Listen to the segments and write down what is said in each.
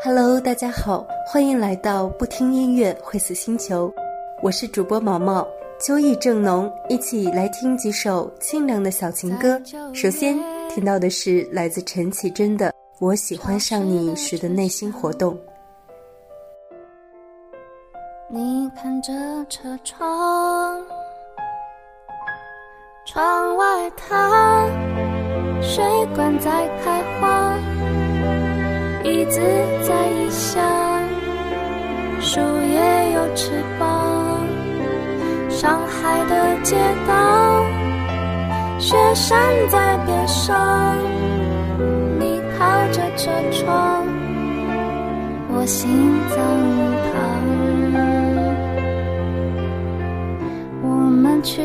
Hello，大家好，欢迎来到不听音乐会死星球，我是主播毛毛。秋意正浓，一起来听几首清凉的小情歌。首先听到的是来自陈绮贞的《我喜欢上你时的内心活动》。你看着车窗，窗外它水管在开花。椅子在异乡，树叶有翅膀。上海的街道，雪山在边上。你靠着车窗，我心脏一旁。我们去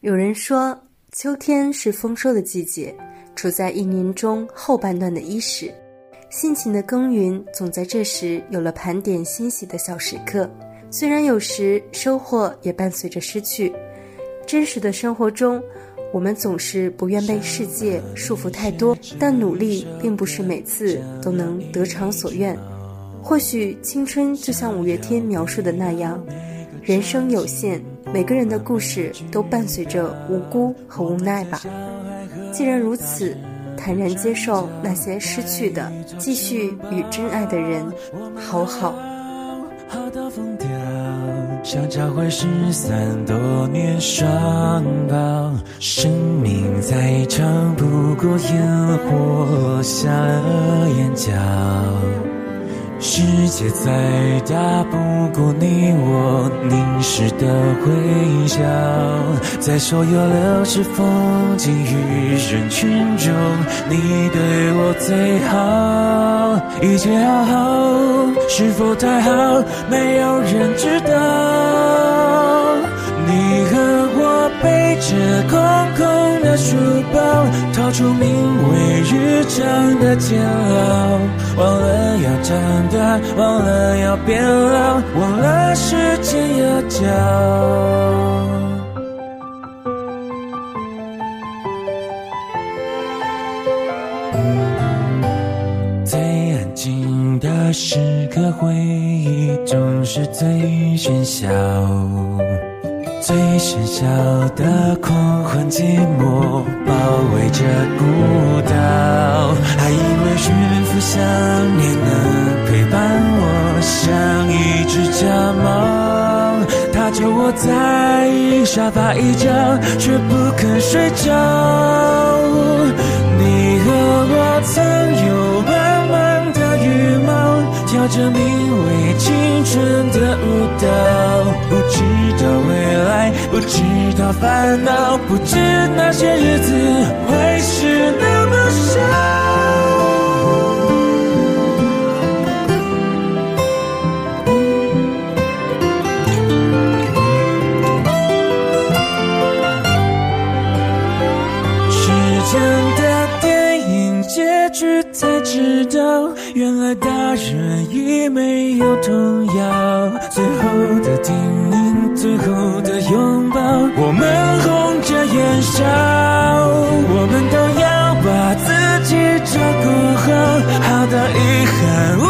有人说，秋天是丰收的季节，处在一年中后半段的伊始。辛勤的耕耘，总在这时有了盘点欣喜的小时刻。虽然有时收获也伴随着失去，真实的生活中，我们总是不愿被世界束缚太多，但努力并不是每次都能得偿所愿。或许青春就像五月天描述的那样，人生有限，每个人的故事都伴随着无辜和无奈吧。既然如此。坦然接受那些失去的，继续与真爱的人好好。好到疯掉，想找回失散多年双胞。生命再长，不过烟火下了眼角。世界再大，不过你我凝视的微笑。在所有流逝风景与人群中，你对我最好。一切好好，是否太好？没有人知道。你和我背着空空的书包，逃出名为日常的煎熬，忘了要长大，忘了要变老，忘了时间要教。最安静的时刻，回忆总是最喧嚣。最喧嚣的狂欢，寂寞包围着孤岛。还以为驯服想念能陪伴我，像一只家猫。它就窝在沙发一角，却不肯睡觉。你和我曾有慢慢的羽毛，跳着名为青春的舞蹈，知道未来，不知道烦恼，不知那些日子会是那么少。时间的电影结局才知道，原来大人已没有童谣。最后的叮，最后的拥抱，我们红着眼笑，我们都要把自己照顾好，好到遗憾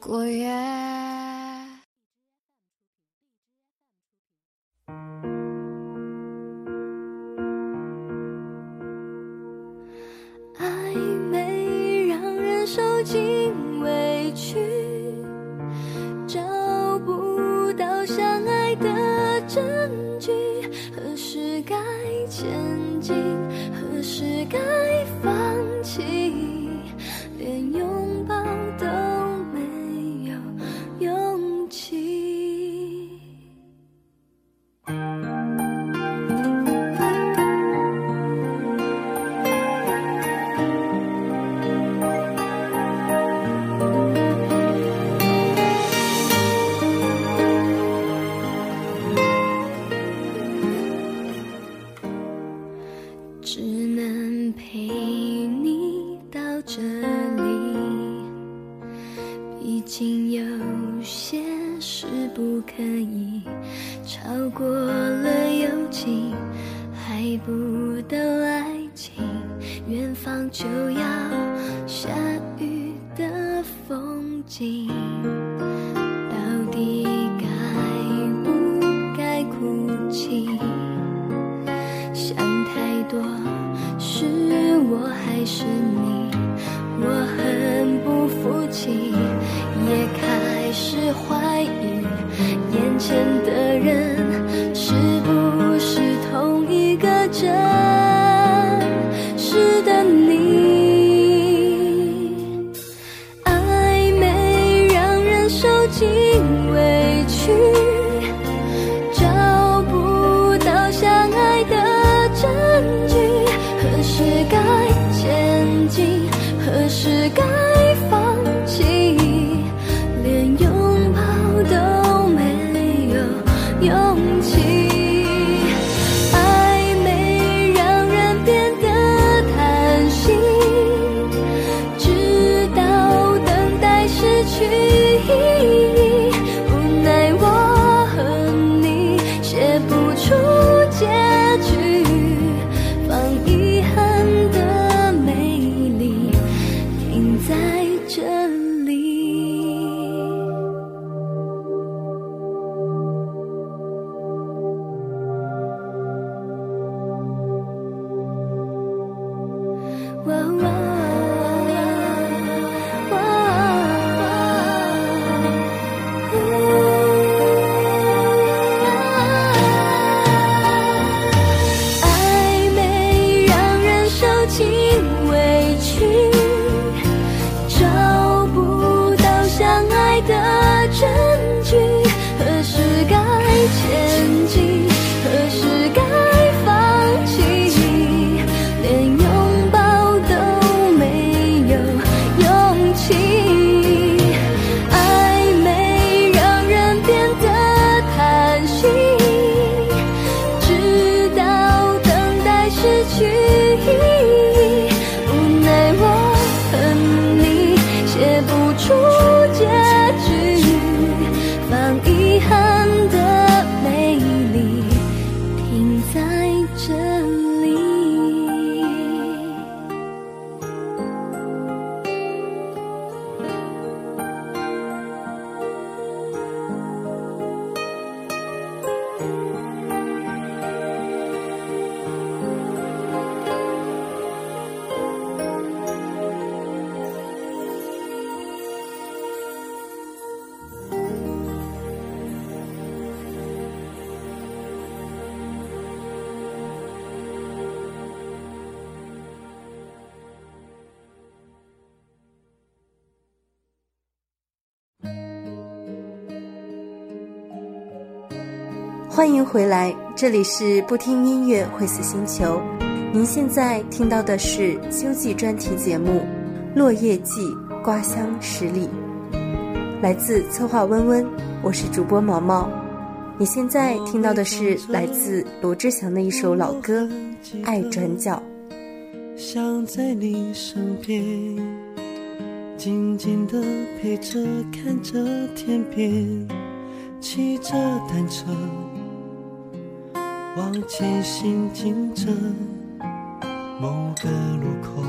过夜。暧昧让人受尽委屈，找不到相爱的证据。何时该前进，何时该在这欢迎回来，这里是不听音乐会死星球。您现在听到的是秋季专题节目《落叶季，瓜香十里》，来自策划温温，我是主播毛毛。你现在听到的是来自罗志祥的一首老歌《爱转角》。想在你身边，静静的陪着，看着天边，骑着单车。往前行进着，某个路口，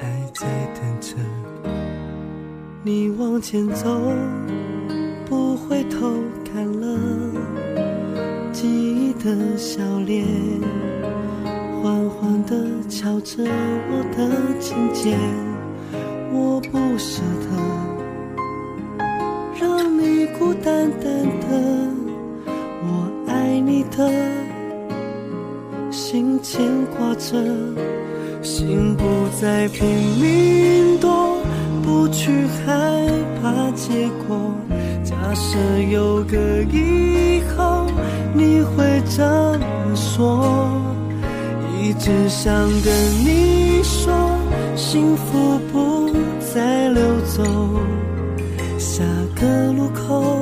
爱在等着你往前走，不回头看了记忆的笑脸，缓缓地敲着我的琴键，我不舍得让你孤单单的。心牵挂着，心不再拼命躲，不去害怕结果。假设有个以后，你会怎么说？一直想跟你说，幸福不再溜走，下个路口。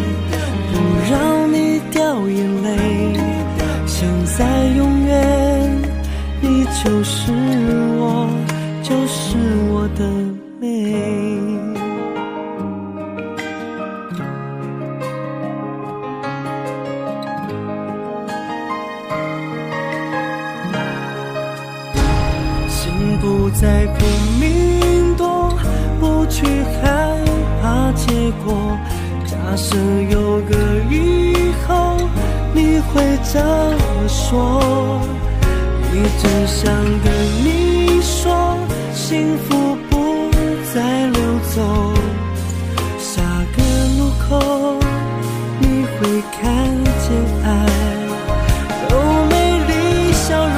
就是我，就是我的美。心不再拼命躲，不去害怕结果。假设有个以后，你会怎么说？一直想跟你说，幸福不再溜走。下个路口，你会看见爱有美丽笑容。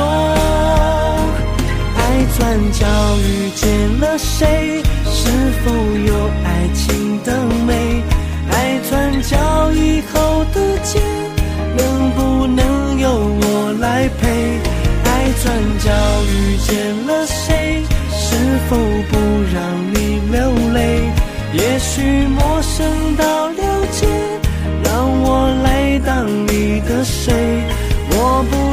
爱转角遇见了谁？是否有爱情的美？爱转角以后的街，能不能由我来陪？转角遇见了谁？是否不让你流泪？也许陌生到了解，让我来当你的谁？我不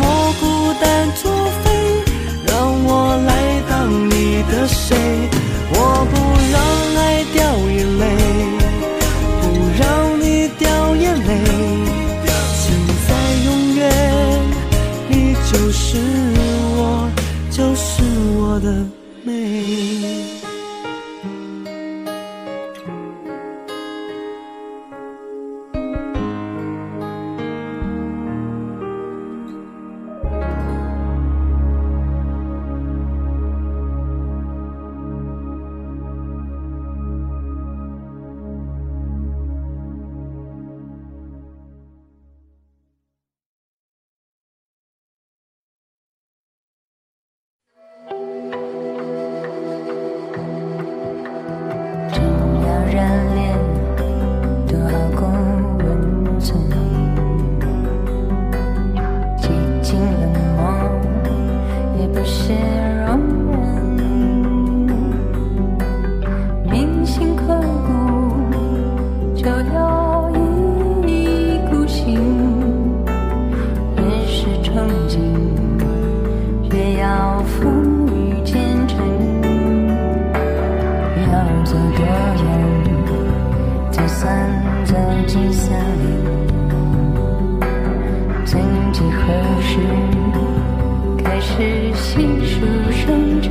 是几何时，开始细数生辰，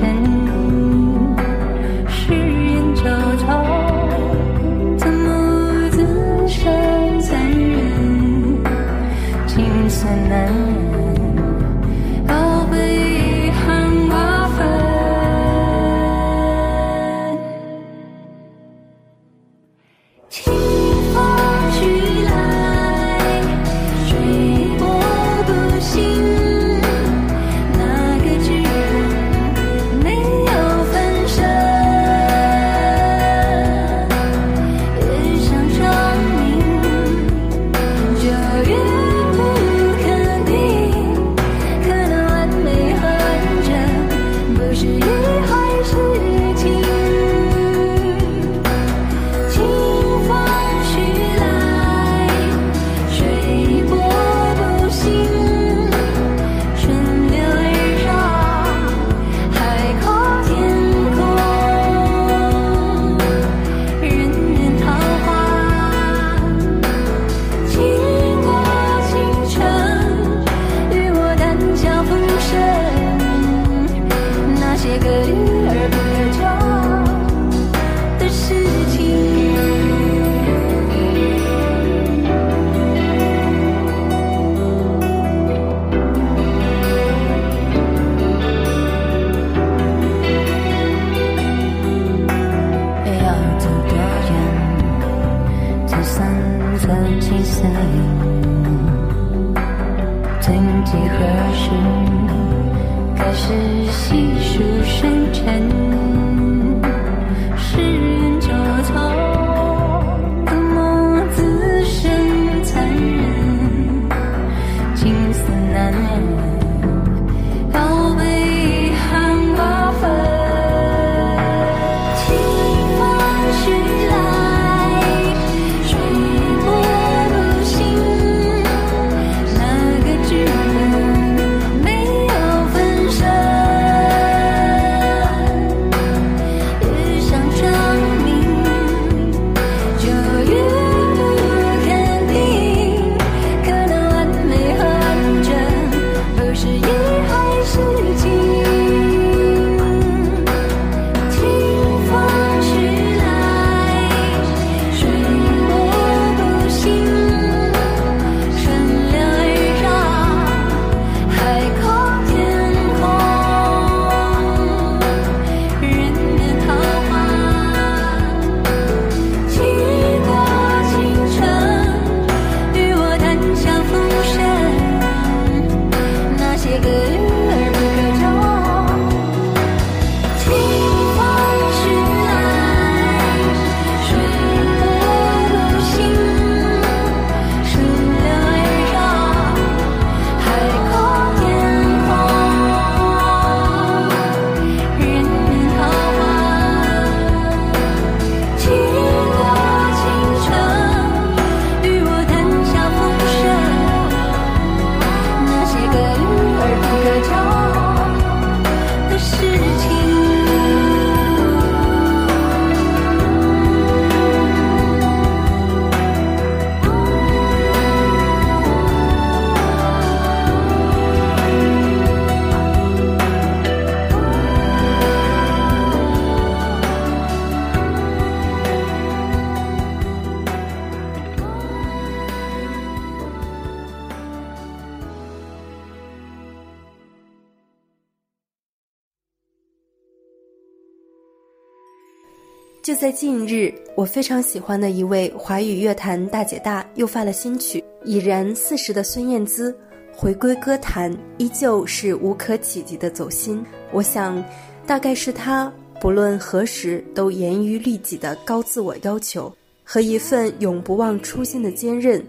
在近日，我非常喜欢的一位华语乐坛大姐大又发了新曲。已然四十的孙燕姿回归歌坛，依旧是无可企及的走心。我想，大概是她不论何时都严于律己的高自我要求，和一份永不忘初心的坚韧，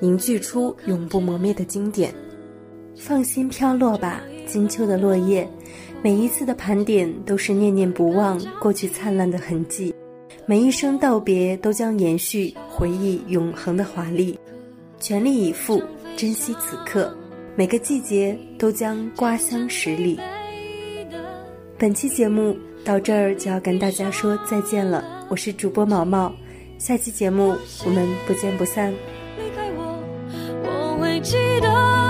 凝聚出永不磨灭的经典。放心飘落吧，金秋的落叶。每一次的盘点都是念念不忘过去灿烂的痕迹，每一声道别都将延续回忆永恒的华丽，全力以赴珍惜此刻，每个季节都将刮香十里。本期节目到这儿就要跟大家说再见了，我是主播毛毛，下期节目我们不见不散。离开我，我会记得。